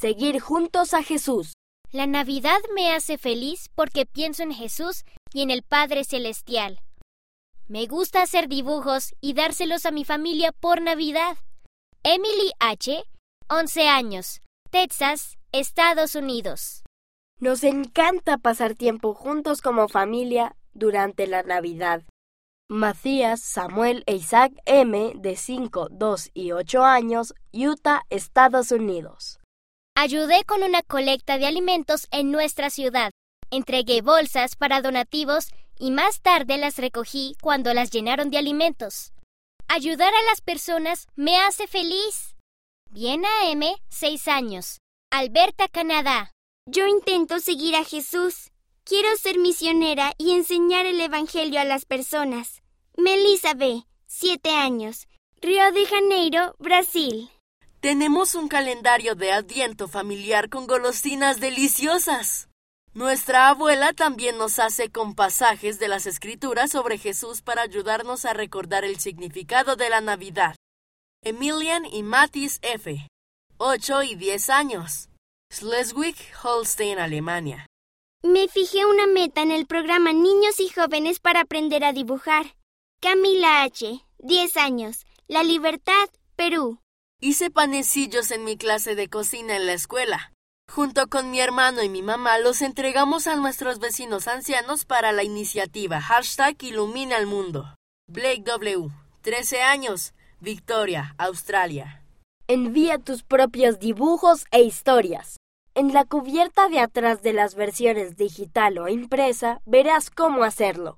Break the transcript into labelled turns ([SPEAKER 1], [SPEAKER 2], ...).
[SPEAKER 1] seguir juntos a Jesús.
[SPEAKER 2] La Navidad me hace feliz porque pienso en Jesús y en el Padre Celestial. Me gusta hacer dibujos y dárselos a mi familia por Navidad. Emily H., 11 años, Texas, Estados Unidos.
[SPEAKER 1] Nos encanta pasar tiempo juntos como familia durante la Navidad. Macías, Samuel e Isaac M., de 5, 2 y 8 años, Utah, Estados Unidos.
[SPEAKER 2] Ayudé con una colecta de alimentos en nuestra ciudad. Entregué bolsas para donativos y más tarde las recogí cuando las llenaron de alimentos. Ayudar a las personas me hace feliz. Viena M., 6 años, Alberta, Canadá.
[SPEAKER 3] Yo intento seguir a Jesús. Quiero ser misionera y enseñar el Evangelio a las personas. Melissa B., 7 años, Río de Janeiro, Brasil.
[SPEAKER 4] Tenemos un calendario de adviento familiar con golosinas deliciosas. Nuestra abuela también nos hace con pasajes de las escrituras sobre Jesús para ayudarnos a recordar el significado de la Navidad. Emilian y Matis F., 8 y 10 años, Schleswig, Holstein, Alemania.
[SPEAKER 3] Me fijé una meta en el programa Niños y Jóvenes para aprender a dibujar. Camila H., 10 años, La Libertad, Perú.
[SPEAKER 4] Hice panecillos en mi clase de cocina en la escuela. Junto con mi hermano y mi mamá los entregamos a nuestros vecinos ancianos para la iniciativa hashtag Ilumina el Mundo. Blake W., 13 años, Victoria, Australia.
[SPEAKER 1] Envía tus propios dibujos e historias. En la cubierta de atrás de las versiones digital o impresa verás cómo hacerlo.